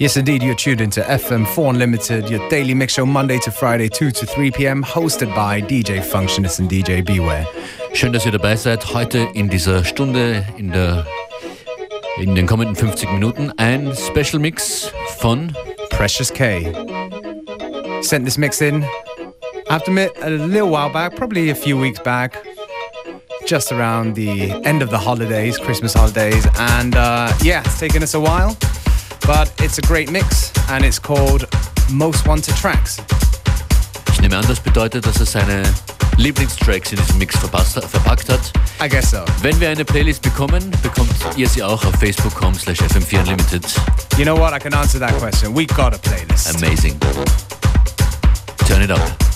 Yes, indeed, you're tuned into FM4 Unlimited, your daily mix show Monday to Friday, 2 to 3 p.m., hosted by DJ Functionist and DJ Beware. Schön, dass ihr dabei seid. Heute in dieser Stunde, in, der, in den kommenden 50 Minuten, ein Special Mix von Precious K. Sent this mix in, I have to admit, a little while back, probably a few weeks back, just around the end of the holidays, Christmas holidays, and uh, yeah, it's taken us a while. But it's a great mix and it's called Most Wanted Tracks. Ich nehme an, das bedeutet, dass er seine Lieblingstracks in diesem Mix verpackt hat. I guess so. Wenn wir eine Playlist bekommen, bekommt ihr sie auch auf facebook.com slash fm4 unlimited. You know what? I can answer that question. We got a playlist. Amazing. Turn it up.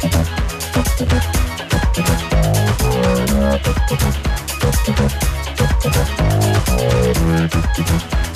Thank you.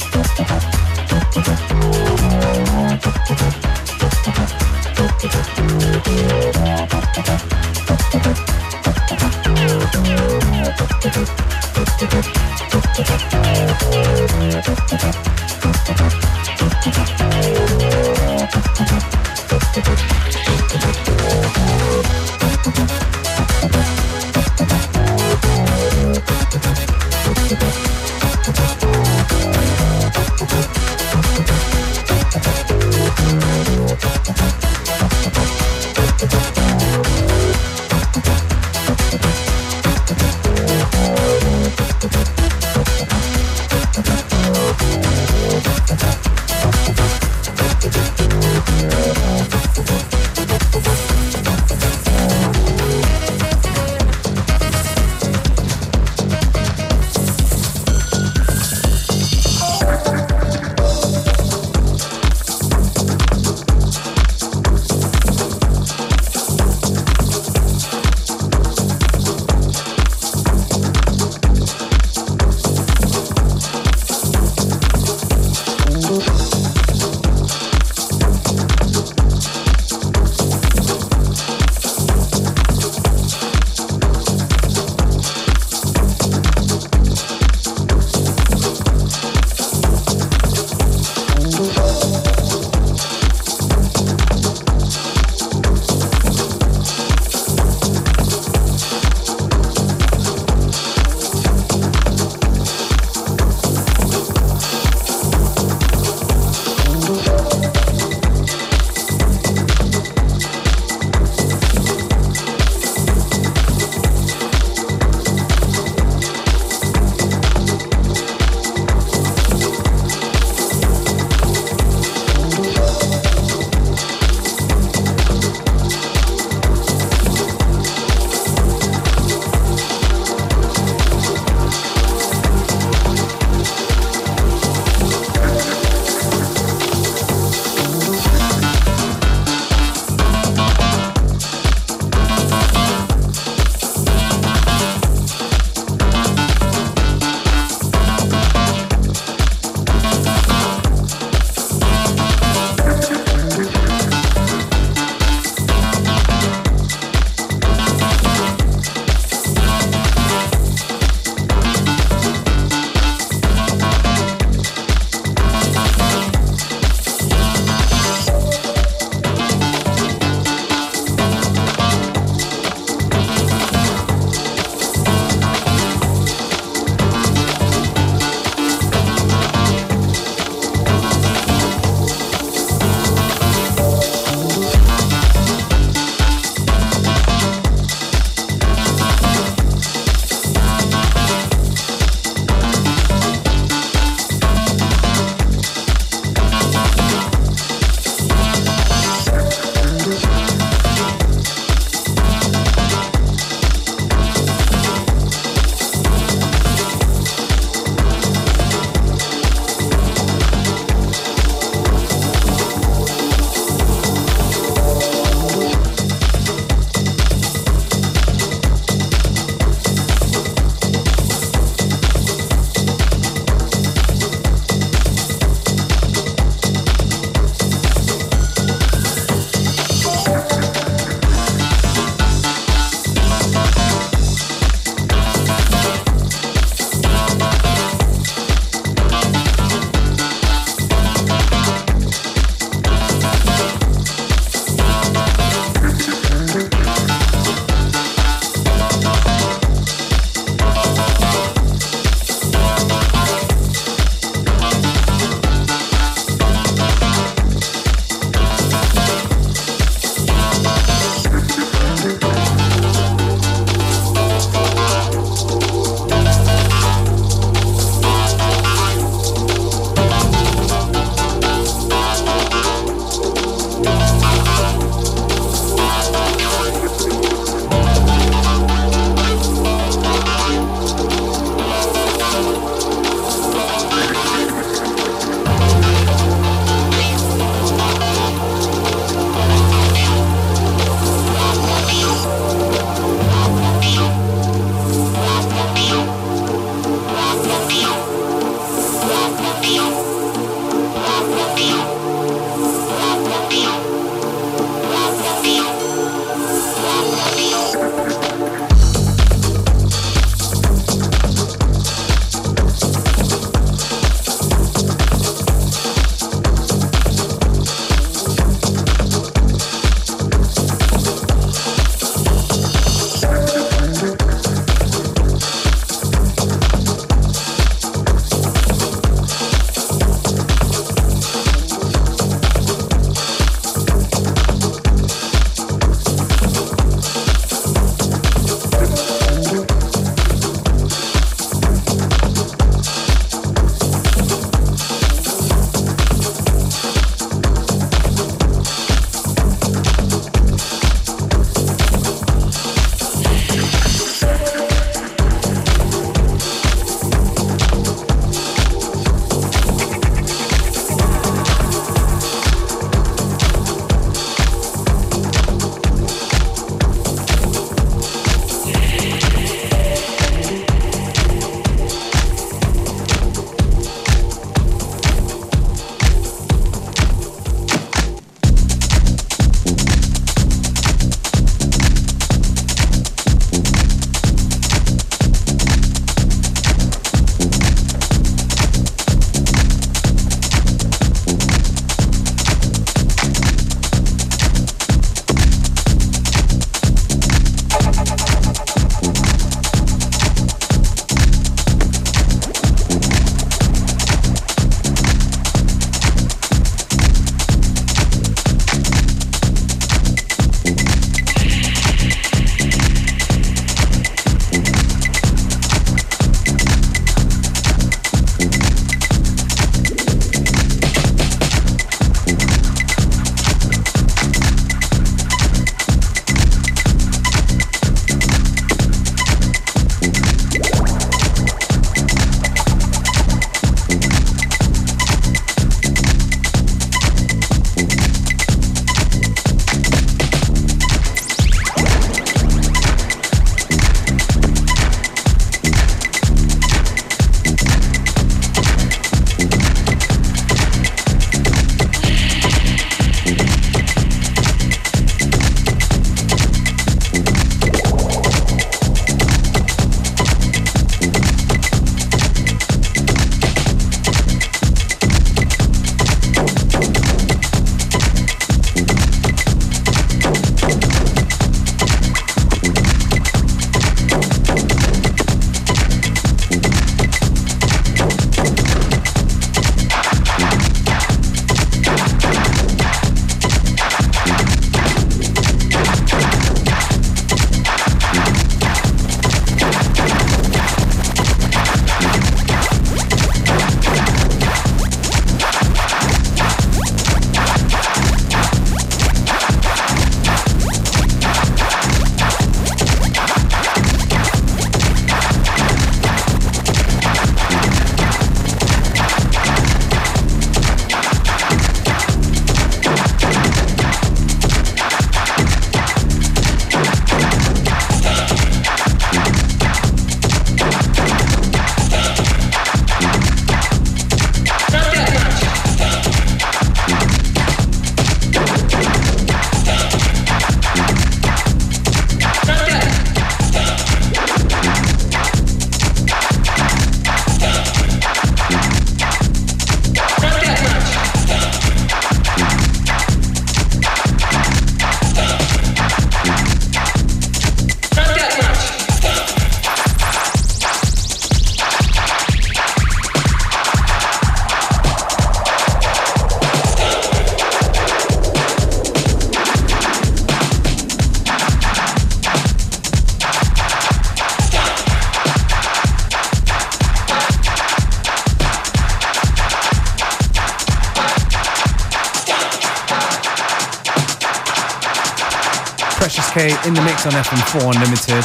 In the mix on FM4 Unlimited.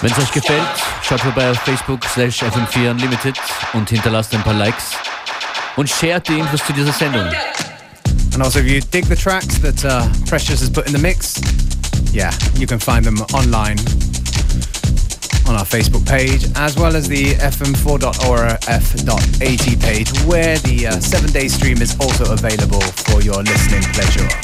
Wenn es euch gefällt, schaut vorbei auf Facebook slash FM4 Unlimited und hinterlasst ein paar Likes und shared die Infos zu dieser Sendung. And also, if you dig the tracks that uh, Precious has put in the mix, yeah, you can find them online on our Facebook page, as well as the fm4.orf.at page, where the uh, seven day stream is also available for your listening pleasure.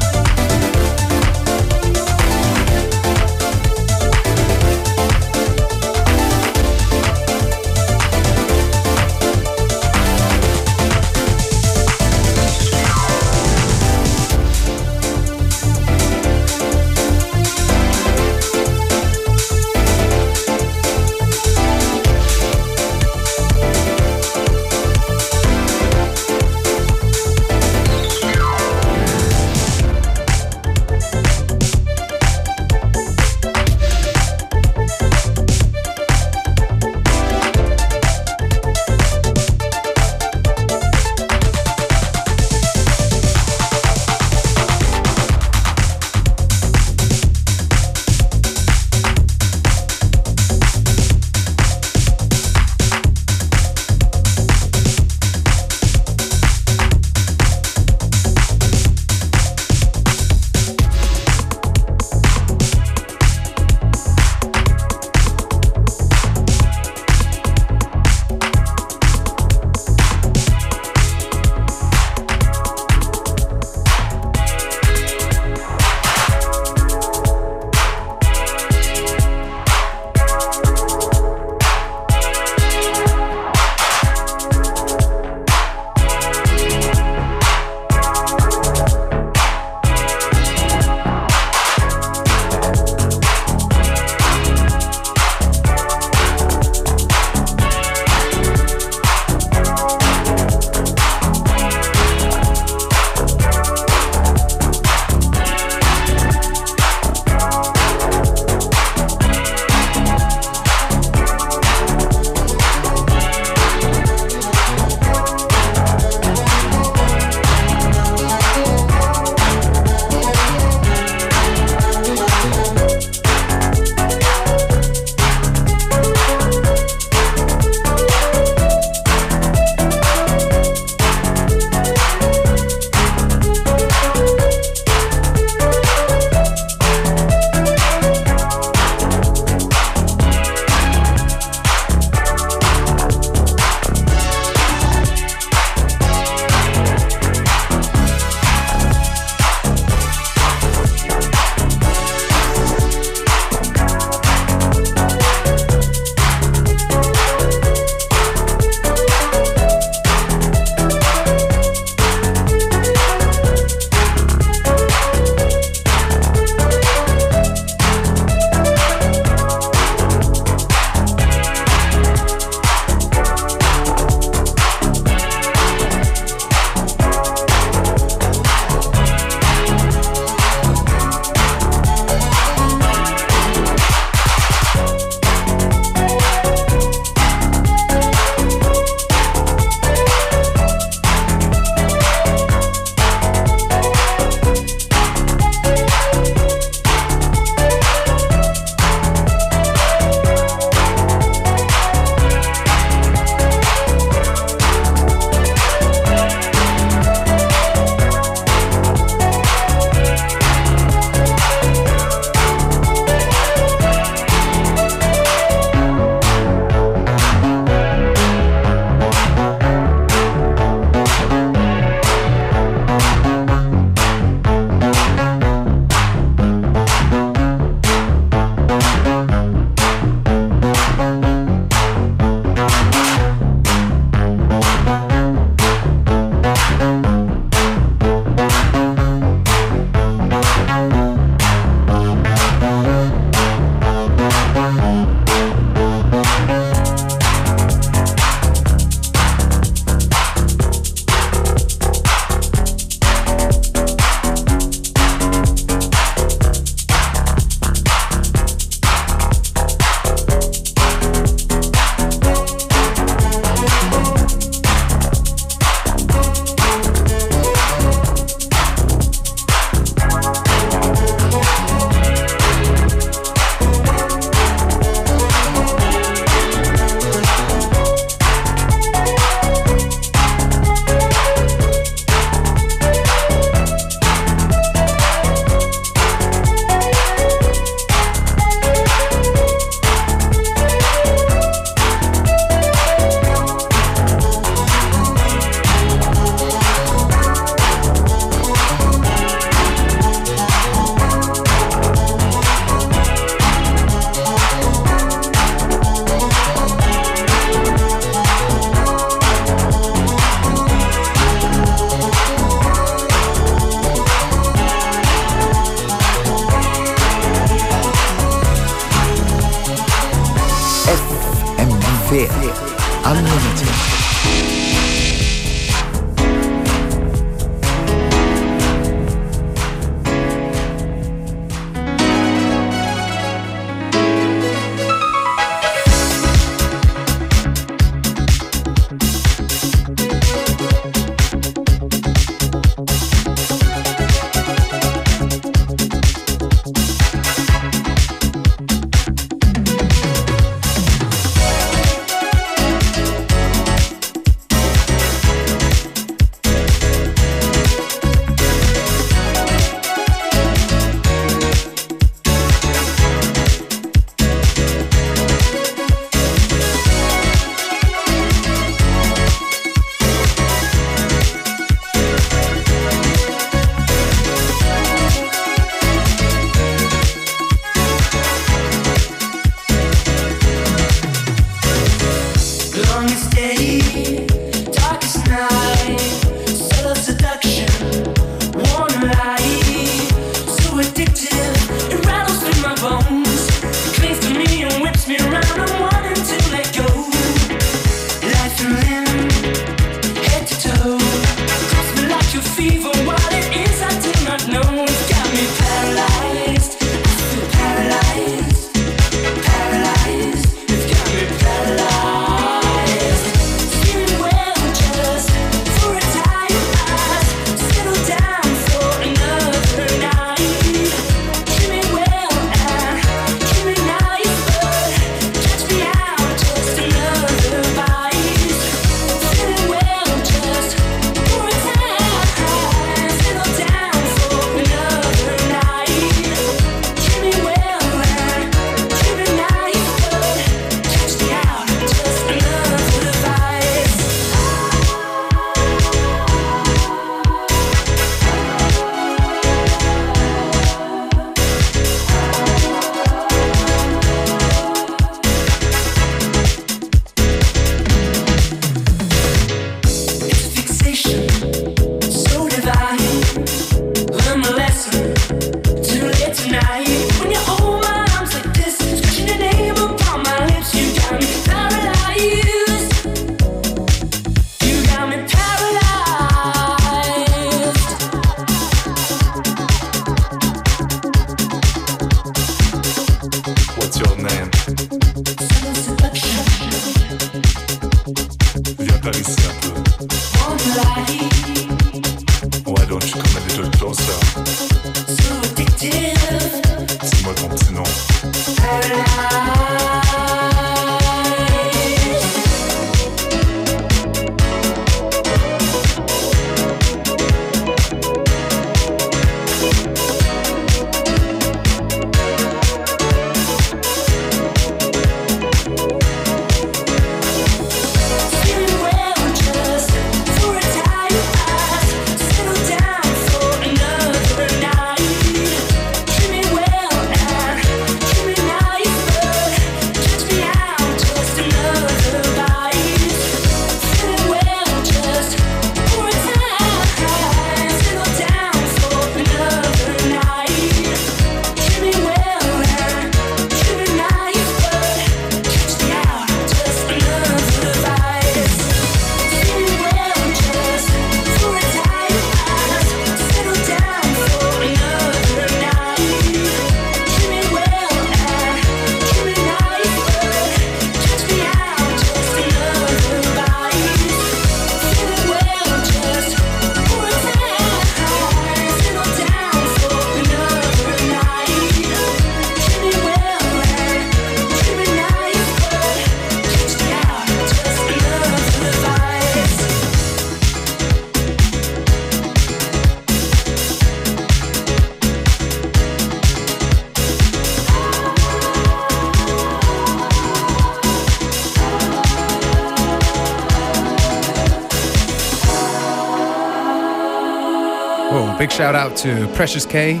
Shout out to Precious K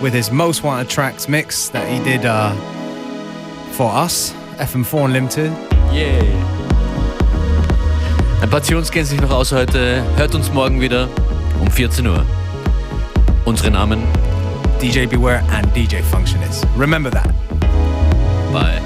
with his Most Wanted Tracks mix that he did uh, for us, FM4 Unlimited. Yeah. Ein paar Tunes gehen sich noch aus heute. Hört uns morgen wieder um 14 Uhr. Unsere Namen DJ Beware and DJ Functionist. Remember that. Bye.